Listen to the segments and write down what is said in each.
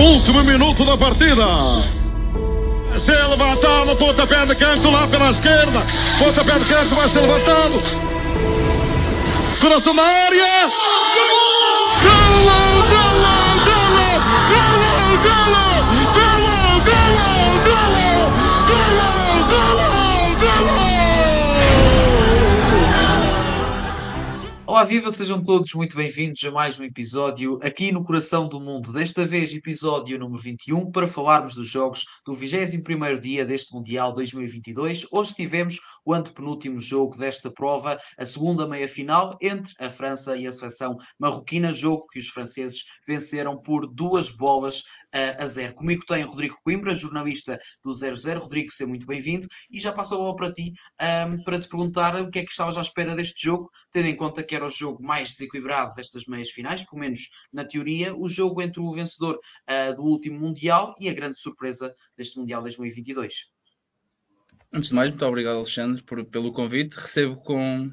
Último minuto da partida. Se levantado, pontapé de canto lá pela esquerda. Pontapé de canto vai ser levantado. Coração da área. Golo! Olá, viva! Sejam todos muito bem-vindos a mais um episódio aqui no Coração do Mundo. Desta vez, episódio número 21, para falarmos dos jogos do 21º dia deste Mundial 2022. Hoje tivemos o antepenúltimo jogo desta prova, a segunda meia-final entre a França e a seleção marroquina, jogo que os franceses venceram por duas bolas a zero. Comigo tem Rodrigo Coimbra, jornalista do 00. Rodrigo, seja muito bem-vindo. E já passo a bola para ti, um, para te perguntar o que é que estavas à espera deste jogo, tendo em conta que era o jogo mais desequilibrado destas meias finais, pelo menos na teoria, o jogo entre o vencedor uh, do último Mundial e a grande surpresa deste Mundial 2022. Antes de mais, muito obrigado, Alexandre, por, pelo convite. Recebo com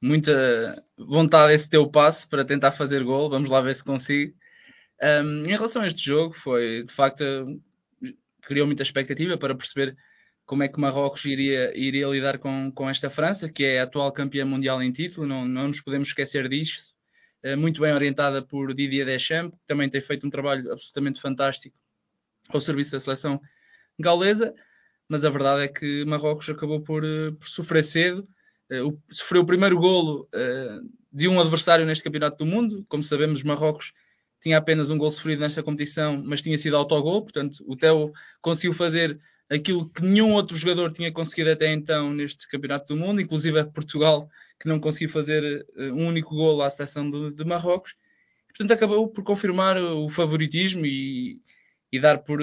muita vontade esse teu passo para tentar fazer gol. Vamos lá ver se consigo. Um, em relação a este jogo, foi de facto criou muita expectativa para perceber como é que Marrocos iria, iria lidar com, com esta França, que é a atual campeã mundial em título, não, não nos podemos esquecer disso. Uh, muito bem orientada por Didier Deschamps, que também tem feito um trabalho absolutamente fantástico ao serviço da seleção gaulesa, mas a verdade é que Marrocos acabou por, por sofrer cedo. Uh, sofreu o primeiro golo uh, de um adversário neste Campeonato do Mundo. Como sabemos, Marrocos tinha apenas um gol sofrido nesta competição, mas tinha sido autogol, portanto o Theo conseguiu fazer aquilo que nenhum outro jogador tinha conseguido até então neste Campeonato do Mundo, inclusive a Portugal, que não conseguiu fazer um único gol à seleção de, de, Marrocos. Portanto, acabou por confirmar o favoritismo e, e dar por,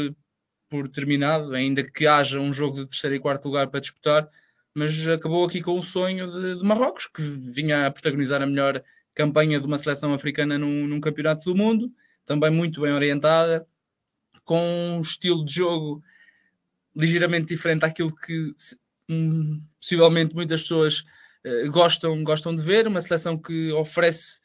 por terminado, ainda que haja um jogo de terceiro e quarto lugar para disputar, mas acabou aqui com o sonho de, de Marrocos, que vinha a protagonizar a melhor campanha de uma seleção africana num, num, campeonato do mundo, também muito bem orientada, com um estilo de jogo ligeiramente diferente daquilo que hum, possivelmente muitas pessoas uh, gostam, gostam de ver, uma seleção que oferece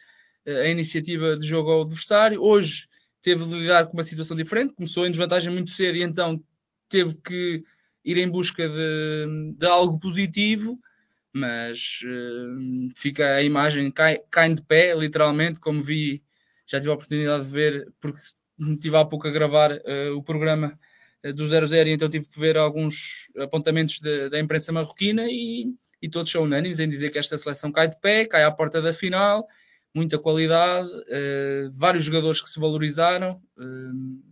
uh, a iniciativa de jogo ao adversário. Hoje teve de lidar com uma situação diferente, começou em desvantagem muito cedo e então teve que ir em busca de, de algo positivo mas uh, fica a imagem, cai, cai de pé, literalmente, como vi, já tive a oportunidade de ver, porque estive há pouco a gravar uh, o programa uh, do 00 e então tive que ver alguns apontamentos de, da imprensa marroquina e, e, todos são unânimes em dizer que esta seleção cai de pé, cai à porta da final, muita qualidade, vários jogadores que se valorizaram,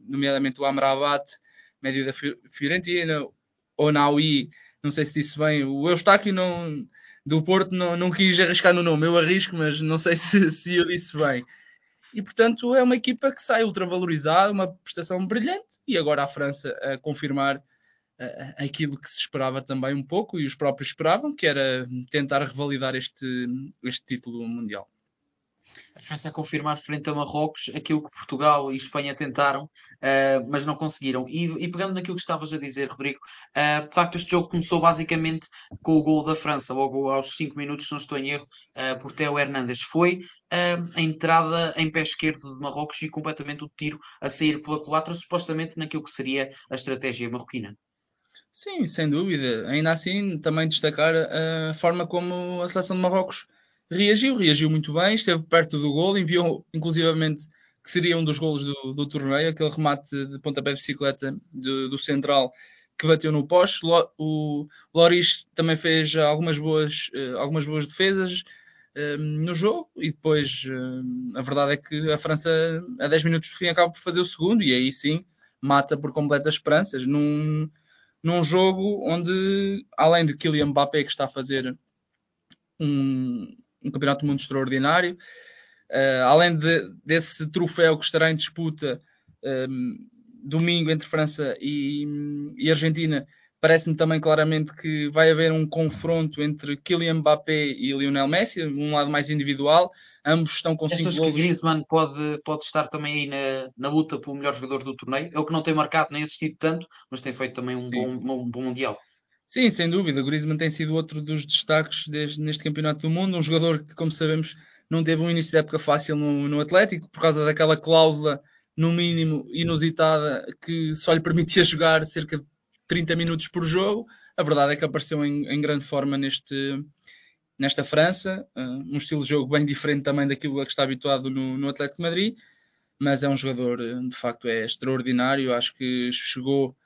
nomeadamente o Amrabat, médio da Fiorentina, o Naui, não sei se disse bem, o Eustáquio não, do Porto não, não quis arriscar no nome, eu arrisco, mas não sei se, se eu disse bem. E portanto é uma equipa que sai ultravalorizada, uma prestação brilhante, e agora a França a confirmar uh, aquilo que se esperava também um pouco, e os próprios esperavam, que era tentar revalidar este, este título mundial a França a confirmar frente a Marrocos aquilo que Portugal e Espanha tentaram, uh, mas não conseguiram. E, e, pegando naquilo que estavas a dizer, Rodrigo, uh, de facto este jogo começou basicamente com o gol da França, logo aos 5 minutos, se não estou em erro, uh, por Theo Hernandes. Foi a entrada em pé esquerdo de Marrocos e completamente o tiro a sair pela culatra, supostamente naquilo que seria a estratégia marroquina. Sim, sem dúvida. Ainda assim, também destacar a forma como a seleção de Marrocos reagiu, reagiu muito bem, esteve perto do gol, enviou inclusivamente que seria um dos golos do, do torneio, aquele remate de pontapé de bicicleta de, do central que bateu no poste. O Loris também fez algumas boas, eh, algumas boas defesas um, eh, no jogo e depois um, eh, a verdade é que a França a 10 minutos do fim acaba por fazer o segundo e aí sim mata por completo as esperanças num, num jogo onde além de Kylian Mbappé que está a fazer um, um campeonato do mundo extraordinário. Uh, além de, desse troféu que estará em disputa um, ehm, domingo entre França e, e Argentina, parece-me também claramente que vai haver um confronto entre Kylian Mbappé e Lionel Messi, um lado mais individual. Ambos estão com 5 gols. que Griezmann pode, pode estar também aí na, na luta pelo melhor jogador do torneio? É o que não tem marcado nem assistido tanto, mas tem feito também um, bom, um bom Mundial. Sim, sem dúvida. O Griezmann tem sido outro dos destaques desde, neste Campeonato do Mundo. Um jogador que, como sabemos, não teve um início de época fácil no, no Atlético por causa daquela cláusula no mínimo inusitada, que só lhe permitia jogar cerca de 30 minutos por jogo. A verdade é que apareceu em, em grande forma neste, nesta França, uh, um estilo de jogo bem diferente também daquilo a que está habituado no, no Atlético de Madrid, mas é um jogador, de facto, é extraordinário. Acho que chegou,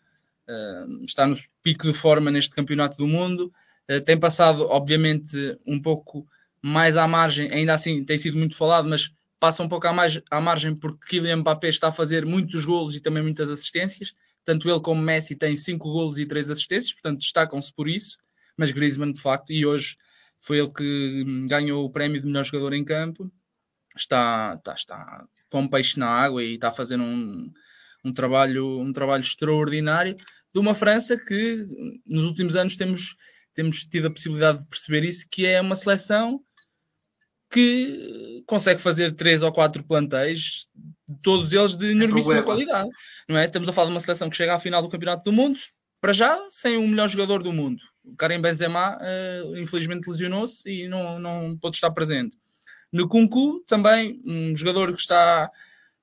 está no pico de forma neste campeonato do mundo. Uh, tem passado, obviamente, um pouco mais à margem, ainda assim tem sido muito falado, mas passa um pouco à, mais, à margem porque Kylian Mbappé está a fazer muitos golos e também muitas assistências. Tanto ele como Messi têm 5 golos e 3 assistências, portanto destacam-se por isso. Mas Griezmann, de facto, e hoje foi ele que ganhou o prémio de melhor jogador em campo. Está, está, está com peixe na água e está a fazer um, um, trabalho, um trabalho extraordinário de uma França que nos últimos anos temos, temos tido a possibilidade de perceber isso, que é uma seleção que consegue fazer três ou quatro plantéis, todos eles de é enormíssima qualidade. Não é? Estamos a falar de uma seleção que chega à final do Campeonato do Mundo, para já, sem o melhor jogador do mundo. O Karim Benzema, uh, infelizmente, lesionou-se e não, não pôde estar presente. No Kunku, também, um jogador que está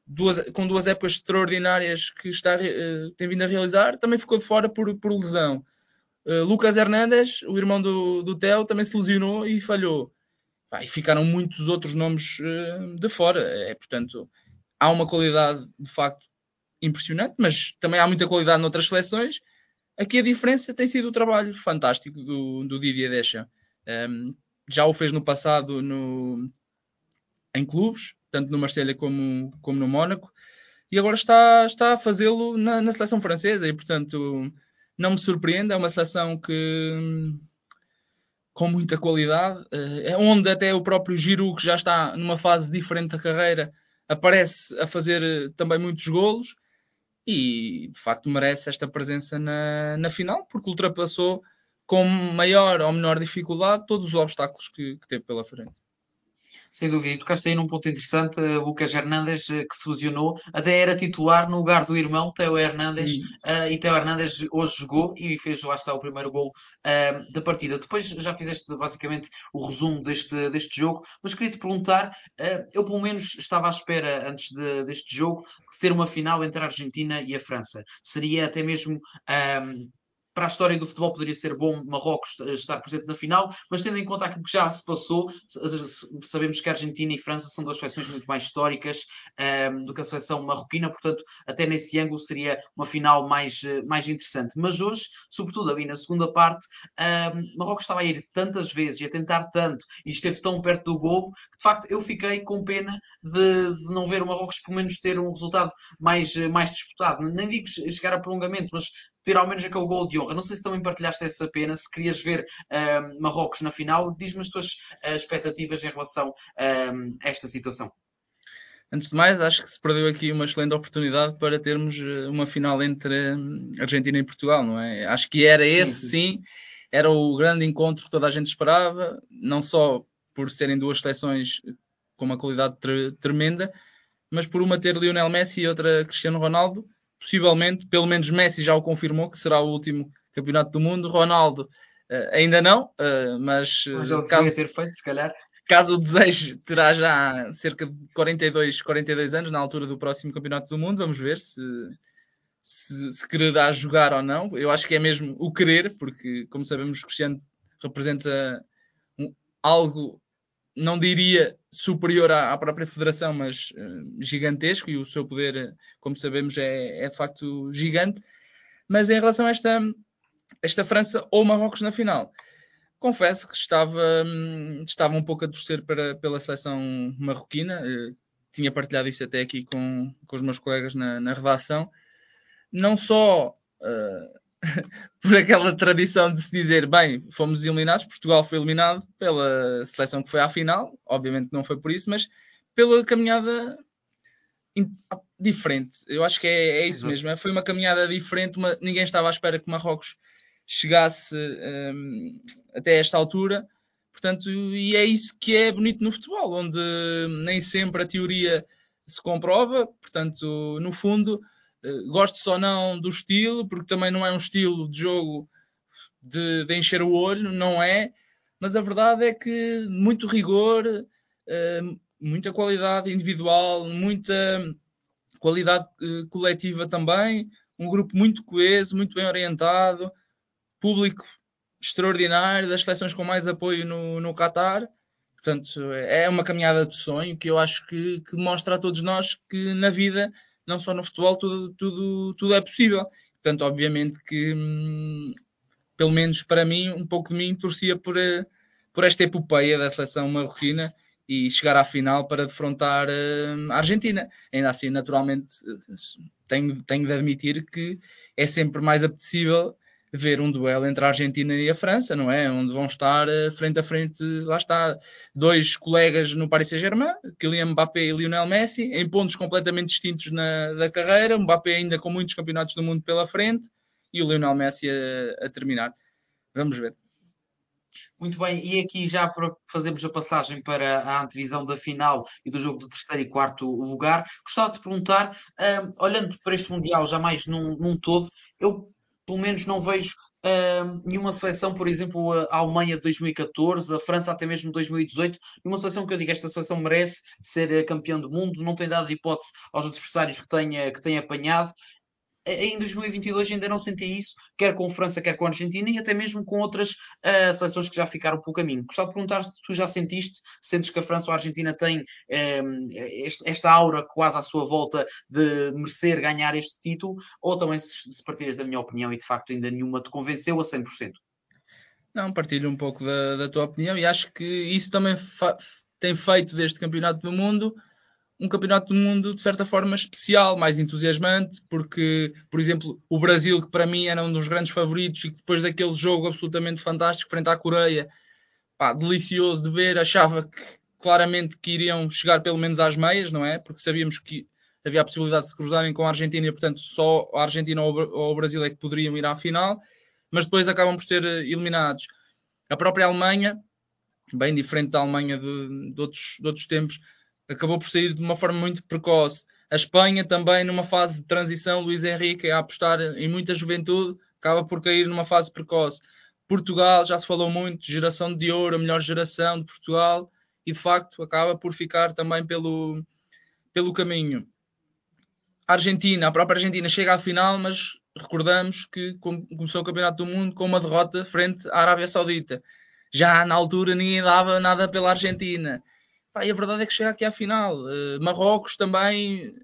duas, com duas épocas extraordinárias que está, uh, tem vindo a realizar, também ficou de fora por, por lesão. Uh, Lucas Hernandes, o irmão do, do Theo, também se lesionou e falhou. Pá, e ficaram muitos outros nomes uh, de fora. É, portanto, há uma qualidade de facto impressionante, mas também há muita qualidade noutras seleções. Aqui a diferença tem sido o trabalho fantástico do, do Didier Deschamps. Um, ehm, já o fez no passado no, em clubes, tanto no Marselha como, como no Mónaco, e agora está, está a fazê-lo na, na, seleção francesa, e portanto não me surpreende, é uma seleção que com muita qualidade, eh, é onde até o próprio Giroud, que já está numa fase diferente da carreira, aparece a fazer eh, também muitos golos e de facto merece esta presença na, na final, porque ultrapassou com maior ou menor dificuldade todos os obstáculos que, que teve pela frente. Sem dúvida, e tocaste aí num ponto interessante, uh, Lucas Hernandes, uh, que se fusionou, até era titular no lugar do irmão, Teo Hernandes, uh, e Teo Hernandes hoje jogou e fez, lá está, o primeiro gol da partida. Depois já fizeste basicamente o resumo deste, deste jogo, mas queria te perguntar, eu pelo menos estava à espera, antes de, deste jogo, de ter uma final entre a Argentina e a França. Seria até mesmo para a história do futebol poderia ser bom Marrocos estar presente na final, mas tendo em conta aquilo que já se passou, sabemos que a Argentina e a França são duas seleções muito mais históricas um, ehm, do que a seleção marroquina, portanto, até nesse ângulo seria uma final mais, eh, mais interessante. Mas hoje, sobretudo ali na segunda parte, um, ehm, Marrocos estava a ir tantas vezes e a tentar tanto e esteve tão perto do gol que de facto eu fiquei com pena de, de não ver o Marrocos pelo menos ter um resultado mais, eh, mais disputado. Nem digo chegar a prolongamento, mas ter ao menos aquele gol de Não sei se também partilhaste essa pena, se querias ver Marrocos na final, diz-me as tuas uh, expectativas em relação a esta situação. Antes de mais, acho que se perdeu aqui uma excelente oportunidade para termos eh, uma final entre hum, Argentina e Portugal, não é? Acho que era esse, sim, sim era o grande encontro que toda a gente esperava, não só por serem duas seleções com uma qualidade tremenda, mas por uma ter Lionel Messi e outra Cristiano Ronaldo, possivelmente, pelo menos Messi já o confirmou, que será o último campeonato do mundo. Ronaldo uh, ainda não, uh, mas, mas ele caso, ter feito, se calhar. Caso o desejo, terá já cerca de 42, 42 anos na altura do próximo campeonato do mundo. Vamos ver se, se, se quererá jogar ou não. Eu acho que é mesmo o querer, porque, como sabemos, Cristiano representa um, algo não diria superior à, à própria federação, mas uh, gigantesco, e o seu poder, como sabemos, é, é, de facto gigante. Mas em relação a esta, esta França ou Marrocos na final, confesso que estava, um, estava um pouco a torcer para, pela seleção marroquina, uh, tinha partilhado isso até aqui com, com os meus colegas na, na redação. Não só uh, por aquela tradição de se dizer, bem, fomos eliminados, Portugal foi eliminado pela seleção que foi à final, obviamente não foi por isso, mas pela caminhada diferente. Eu acho que é, é isso Exato. mesmo. É, foi uma caminhada diferente, uma, ninguém estava à espera que Marrocos chegasse um, até esta altura. Portanto, e é isso que é bonito no futebol, onde nem sempre a teoria se comprova. Portanto, no fundo, eh, gostes ou não do estilo, porque também não é um estilo de jogo de, de encher o olho, não é, mas a verdade é que muito rigor, uh, muita qualidade individual, muita qualidade uh, coletiva também, um grupo muito coeso, muito bem orientado, público extraordinário, das seleções com mais apoio no, no Qatar. Portanto, é uma caminhada de sonho que eu acho que, que mostra a todos nós que na vida, não só no futebol, tudo, tudo, tudo é possível. Portanto, obviamente que, hum, pelo menos para mim, um pouco de mim torcia por, eh, por esta epopeia da seleção marroquina e chegar à final para defrontar uh, a Argentina. Ainda assim, naturalmente, tenho, tenho de admitir que é sempre mais apetecível ver um duelo entre a Argentina e a França, não é? Onde vão estar uh, frente a frente, lá está, dois colegas no Paris Saint-Germain, Kylian Mbappé e Lionel Messi, em pontos completamente distintos na, da carreira, Mbappé ainda com muitos campeonatos do mundo pela frente e o Lionel Messi a, a terminar. Vamos ver. Muito bem, e aqui já fazemos a passagem para a antevisão da final e do jogo de terceiro e quarto lugar, gostava de perguntar, olhando para este Mundial já mais num, num todo, eu pelo menos não vejo uh, nenhuma seleção, por exemplo, a Alemanha de 2014, a França até mesmo de 2018, nenhuma seleção que eu diga esta seleção merece ser campeã do mundo, não tem dado hipótese aos adversários que tenha, que tenha apanhado em 2022 ainda não senti isso, quer com França, quer com Argentina e até mesmo com outras uh, seleções que já ficaram pelo caminho. Gostava de perguntar se tu já sentiste, sentes que a França ou a Argentina têm um, este, esta aura quase à sua volta de merecer ganhar este título, ou também se, se partilhas da minha opinião e de facto ainda nenhuma te convenceu a 100%? Não, partilho um pouco da, da tua opinião e acho que isso também tem feito deste Campeonato do Mundo um campeonato do mundo de certa forma especial, mais entusiasmante, porque, por exemplo, o Brasil, que para mim era um dos grandes favoritos e que depois daquele jogo absolutamente fantástico frente à Coreia, pá, delicioso de ver, achava que claramente que iriam chegar pelo menos às meias, não é? Porque sabíamos que havia a possibilidade de se cruzarem com a Argentina e, portanto, só a Argentina ou o Brasil é que poderiam ir à final, mas depois acabam por ser eh, eliminados. A própria Alemanha, bem diferente da Alemanha de, de outros, de outros tempos, acabou por sair de uma forma muito precoce. A Espanha também numa fase de transição, Luís Henrique a apostar em muita juventude, acaba por cair numa fase precoce. Portugal, já se falou muito, geração de ouro, a melhor geração de Portugal, e de facto acaba por ficar também pelo, pelo caminho. A Argentina, a própria Argentina chega à final, mas recordamos que começou o Campeonato do Mundo com uma derrota frente à Arábia Saudita. Já na altura ninguém dava nada pela Argentina. Pá, e a verdade é que chega aqui à final. Uh, Marrocos também,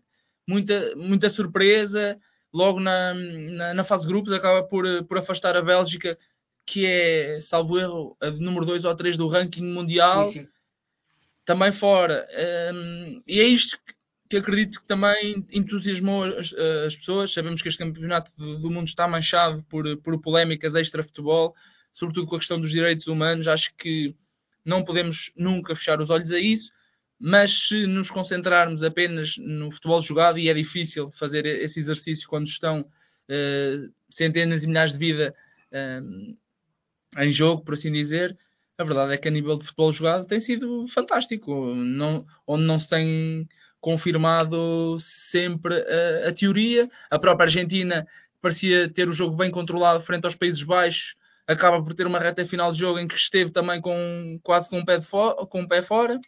muita, muita surpresa. Logo na, na, na, fase de grupos, acaba por, por afastar a Bélgica, que é, salvo erro, a número 2 ou 3 do ranking mundial. Sim, sim. Também fora. Um, ehm, e é isto que, que acredito que também entusiasmou as, as, pessoas. Sabemos que este campeonato do, do mundo está manchado por, por polémicas extra-futebol, sobretudo com a questão dos direitos humanos. Acho que não podemos nunca fechar os olhos a isso, mas se nos concentrarmos apenas no futebol jogado, e é difícil fazer esse exercício quando estão uh, centenas e milhares de vida uh, em jogo, por assim dizer, a verdade é que a nível de futebol jogado tem sido fantástico, não, onde não se tem confirmado sempre a, a teoria. A própria Argentina parecia ter o jogo bem controlado frente aos Países Baixos, acaba por ter uma reta final de jogo em que esteve também com quase com um pé, com um pé fora.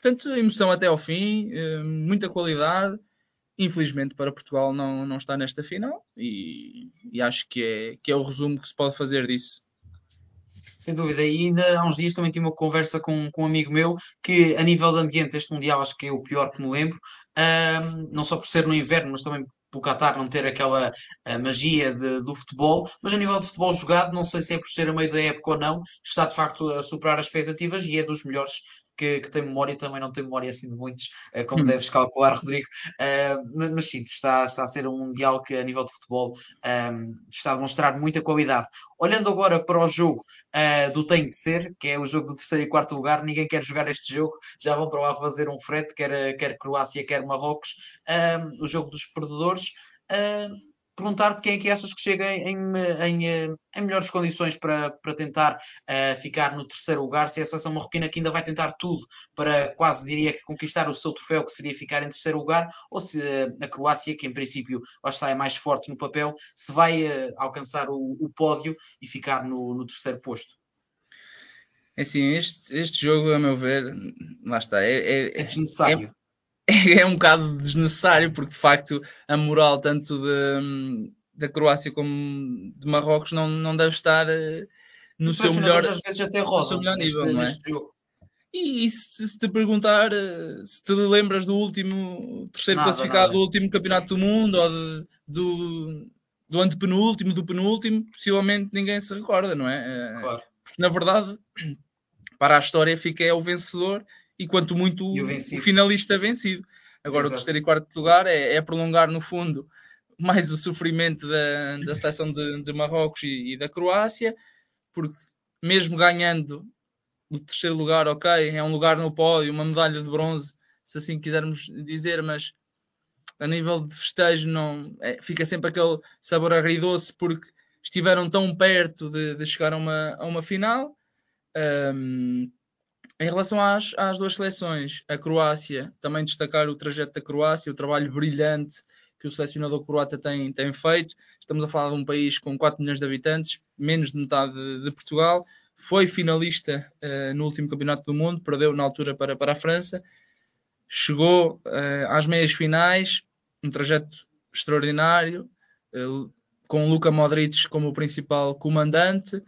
Portanto, emoção até ao fim, eh, muita qualidade. Infelizmente para Portugal não, não está nesta final e, e acho que é, que é o resumo que se pode fazer disso. Sem dúvida, e ainda há uns dias também tive uma conversa com, com um amigo meu que, a nível de ambiente, este Mundial acho que é o pior que me lembro, um, não só por ser no inverno, mas também pelo Qatar não ter aquela magia de, do futebol, mas a nível de futebol jogado, não sei se é por ser a meio da época ou não, está de facto a superar as expectativas e é dos melhores que, que tem memória, também não tem memória assim de muitos, uh, como hum. deves calcular, Rodrigo. Uh, mas sim, está, está a ser um Mundial que, a nível de futebol, ehm, está a demonstrar muita qualidade. Olhando agora para o jogo uh, do Tem de Ser, que é o jogo do terceiro e quarto lugar, ninguém quer jogar este jogo, já vão para lá fazer um frete, quer, quer Croácia, quer Marrocos. Ehm, o jogo dos perdedores. Uh, perguntar-te quem é que achas que chega em, em, em melhores condições para, para tentar uh, ficar no terceiro lugar, se é a seleção marroquina que ainda vai tentar tudo para quase diria que conquistar o seu troféu, que seria ficar em terceiro lugar, ou se uh, a Croácia, que em princípio acho que é mais forte no papel, se vai uh, alcançar o, o, pódio e ficar no, no terceiro posto. É assim, este, este jogo, a meu ver, lá está, é, é, é desnecessário. É, é um bocado desnecessário, porque de facto a moral tanto de, da Croácia como de Marrocos não, não deve estar eh, no seu melhor, às vezes até no seu melhor nível, não é? E, e se, se, te perguntar eh, se te lembras do último terceiro nada, classificado nada. do último campeonato do mundo ou de, do, do antepenúltimo, do penúltimo, possivelmente ninguém se recorda, não é? Eh, claro. Porque na verdade, para a história fica é o vencedor e quanto muito o, o, finalista vencido. Agora Exato. o terceiro e quarto lugar é, é, prolongar no fundo mais o sofrimento da, da seleção de, de Marrocos e, e, da Croácia, porque mesmo ganhando o terceiro lugar, ok, é um lugar no pódio, uma medalha de bronze, se assim quisermos dizer, mas a nível de festejo não é, fica sempre aquele sabor agridoce porque estiveram tão perto de, de chegar a uma, a uma final. Um, em relação às, às duas seleções, a Croácia, também destacar o trajeto da Croácia, o trabalho brilhante que o selecionador croata tem, tem feito. Estamos a falar de um país com 4 milhões de habitantes, menos de metade de, de Portugal. Foi finalista uh, no último Campeonato do Mundo, perdeu na altura para, para a França. Chegou uh, às meias finais, um trajeto extraordinário, uh, com Luka Modric como o principal comandante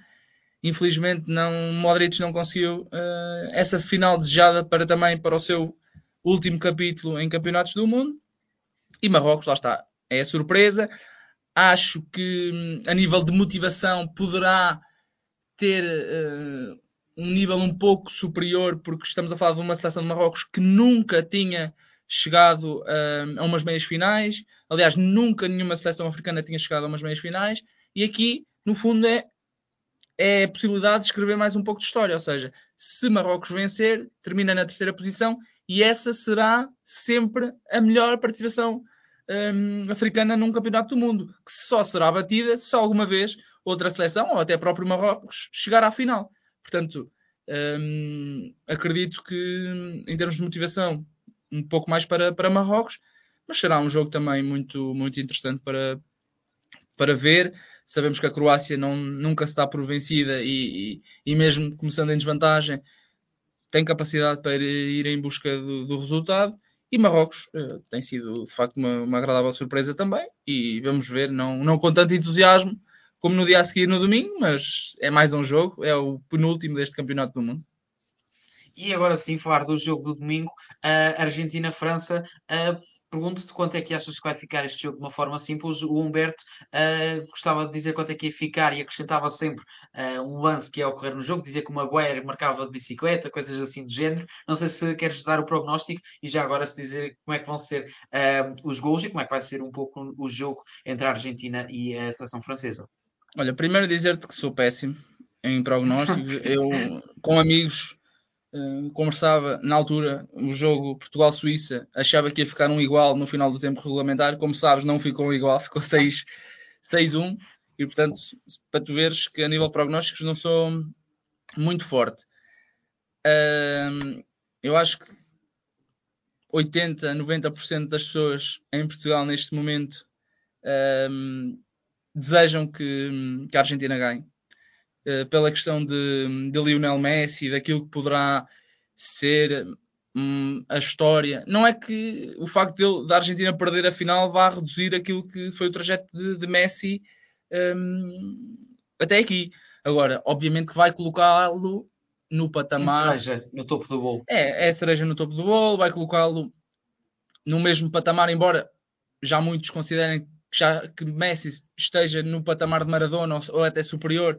Infelizmente, não, Modric não conseguiu uh, essa final desejada para também para o seu último capítulo em Campeonatos do Mundo. E Marrocos, lá está, é a surpresa. Acho que a nível de motivação poderá ter uh, um nível um pouco superior, porque estamos a falar de uma seleção de Marrocos que nunca tinha chegado uh, a umas meias finais. Aliás, nunca nenhuma seleção africana tinha chegado a umas meias finais. E aqui, no fundo, é é a possibilidade de escrever mais um pouco de história. Ou seja, se Marrocos vencer, termina na terceira posição e essa será sempre a melhor participação um, africana num campeonato do mundo, que só será batida se alguma vez outra seleção, ou até próprio Marrocos, chegar à final. Portanto, um, acredito que em termos de motivação, um pouco mais para, para Marrocos, mas será um jogo também muito, muito interessante para, para ver. Sabemos que a Croácia não, nunca se dá por vencida e, e, e mesmo começando em desvantagem, tem capacidade para ir em busca do, do resultado. E Marrocos uh, tem sido de facto uma, uma, agradável surpresa também. E vamos ver, não, não com tanto entusiasmo como no dia a seguir no domingo, mas é mais um jogo, é o penúltimo deste campeonato do mundo. E agora sim, falar do jogo do domingo, uh, Argentina-França. Uh, Pergunto-te quanto é que achas que vai ficar este jogo de uma forma simples. O Humberto uh, gostava de dizer quanto é que ia ficar e acrescentava sempre uh, um lance que ia ocorrer no jogo, dizia que o Maguire marcava de bicicleta, coisas assim do género. Não sei se queres dar o prognóstico e já agora se dizer como é que vão ser uh, os gols e como é que vai ser um pouco o jogo entre a Argentina e a seleção francesa. Olha, primeiro dizer-te que sou péssimo em prognósticos. Eu, com amigos conversava na altura o jogo Portugal-Suíça, achava que ia ficar um igual no final do tempo regulamentar. Como sabes, não ficou um igual, ficou 6-1. E portanto, para tu veres que a nível prognósticos não sou muito forte. Uh, eu acho que 80, 90% das pessoas em Portugal neste momento uh, desejam que, que a Argentina ganhe. Eh, pela questão de, de Lionel Messi, daquilo que poderá ser um, a história. Não é que o facto de, da Argentina perder a final vá reduzir aquilo que foi o trajeto de, de Messi um, até aqui. Agora, obviamente que vai colocá-lo no patamar. É cereja no topo do bolo. É, é cereja no topo do bolo, vai colocá-lo no mesmo patamar, embora já muitos considerem que, já, que Messi esteja no patamar de Maradona ou, ou até superior,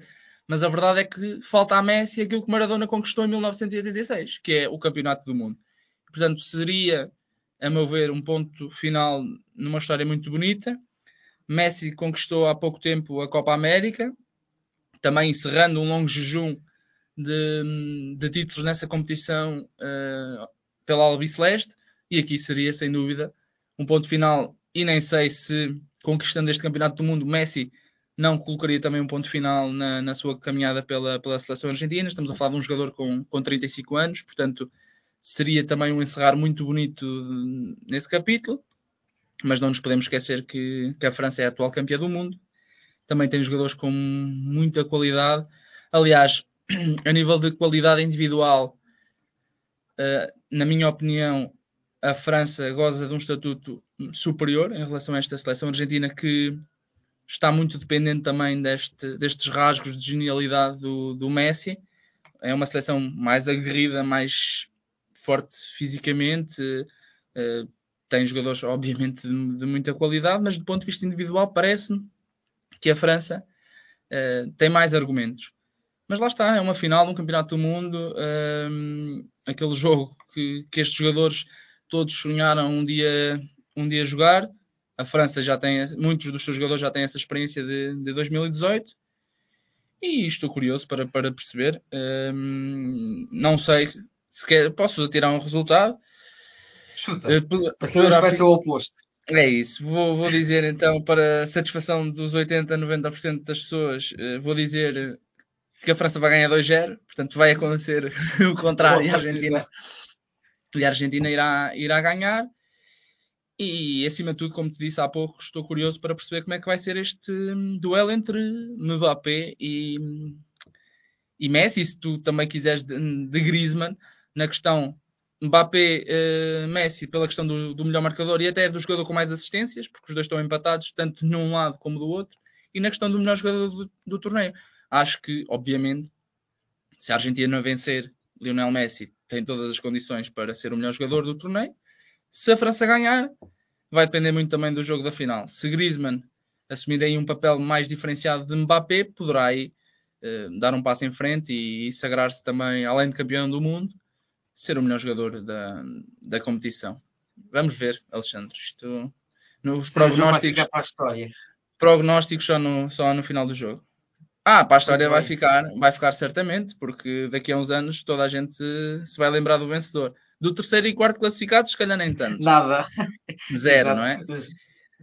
mas a verdade é que falta a Messi aquilo que Maradona conquistou em 1986, que é o Campeonato do Mundo. Portanto, seria, a meu ver, um ponto final numa história muito bonita. Messi conquistou há pouco tempo a Copa América, também encerrando um longo jejum de, de títulos nessa competição uh, pela Albiceleste, e aqui seria, sem dúvida, um ponto final. E nem sei se, conquistando este Campeonato do Mundo, Messi não colocaria também um ponto final na, na sua caminhada pela, pela seleção argentina. Estamos a falar de um jogador com, com 35 anos, portanto, seria também um encerrar muito bonito nesse capítulo. Mas não nos podemos esquecer que, que a França é a atual campeã do mundo. Também tem jogadores com muita qualidade. Aliás, a nível de qualidade individual, uh, na minha opinião, a França goza de um estatuto superior em relação a esta seleção argentina que está muito dependente também deste, destes rasgos de genialidade do, do Messi. É uma seleção mais aguerrida, mais forte fisicamente, uh, tem jogadores, obviamente, de, de, muita qualidade, mas do ponto de vista individual, parece-me que a França uh, tem mais argumentos. Mas lá está, é uma final de um campeonato do mundo, uh, aquele jogo que, que estes jogadores todos sonharam um dia, um dia jogar. A França já tem, muitos dos seus jogadores já têm essa experiência de, de 2018 e estou curioso para, para perceber. Um, não sei se quer, posso tirar um resultado. Chuta, uh, para saber vai ser o oposto. É isso, vou, vou dizer então, para satisfação dos 80 a 90% das pessoas, uh, vou dizer que a França vai ganhar 2-0, portanto vai acontecer o contrário e a Argentina, e a Argentina irá, irá ganhar. E acima de tudo, como te disse há pouco, estou curioso para perceber como é que vai ser este hum, duelo entre Mbappé e, e Messi, se tu também quiseres de, de Griezmann, na questão Mbappé, Messi, pela questão do, do, melhor marcador e até do jogador com mais assistências, porque os dois estão empatados, tanto de um lado como do outro, e na questão do melhor jogador do, do torneio. Acho que, obviamente, se a Argentina vencer Lionel Messi, tem todas as condições para ser o melhor jogador do torneio. Se a França ganhar, vai depender muito também do jogo da final. Se Griezmann assumir aí um papel mais diferenciado de Mbappé, poderá aí uh, dar um passo em frente e, e sagrar-se também, além de campeão do mundo, ser o melhor jogador da, da competição. Vamos ver, Alexandre. Isto, nos prognósticos, para a história. prognósticos só no, só no final do jogo. Ah, para a história vai ficar, vai ficar certamente, porque daqui a uns anos toda a gente se vai lembrar do vencedor. Do terceiro e quarto classificado, se calhar nem tanto. Nada. Zero, não é?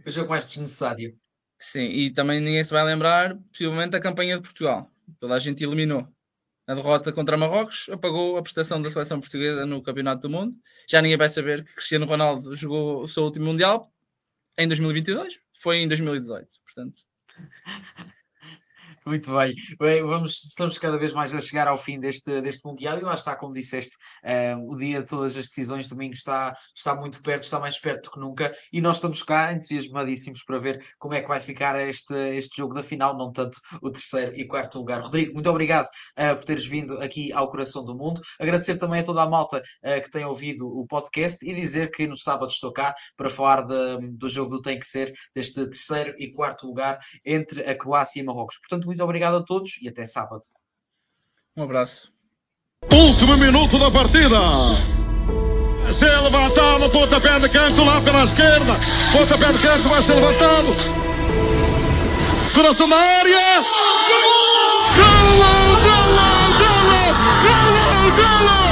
O jogo mais desnecessário. Sim, e também ninguém se vai lembrar, possivelmente, da campanha de Portugal. Toda a gente eliminou. A derrota contra Marrocos apagou a prestação da seleção portuguesa no Campeonato do Mundo. Já ninguém vai saber que Cristiano Ronaldo jogou o seu último Mundial em 2022. Foi em 2018, portanto. Muito bem. bem. vamos, estamos cada vez mais a chegar ao fim deste, deste Mundial e lá está, como disseste, uh, o dia de todas as decisões, domingo está, está muito perto, está mais perto do que nunca e nós estamos cá entusiasmadíssimos para ver como é que vai ficar este, este jogo da final, não tanto o terceiro e quarto lugar. Rodrigo, muito obrigado uh, por teres vindo aqui ao Coração do Mundo. Agradecer também a toda a malta uh, que tem ouvido o podcast e dizer que no sábado estou cá para falar de, do jogo do Tem que Ser, deste terceiro e quarto lugar entre a Croácia e Marrocos. Portanto, Portanto, muito obrigado a todos e até sábado. Um abraço. Último minuto da partida. Se levantado, pontapé de canto lá pela esquerda. Pontapé de canto vai ser levantado. Coração da área. Gol! Gol! Gol! Gol! Gol!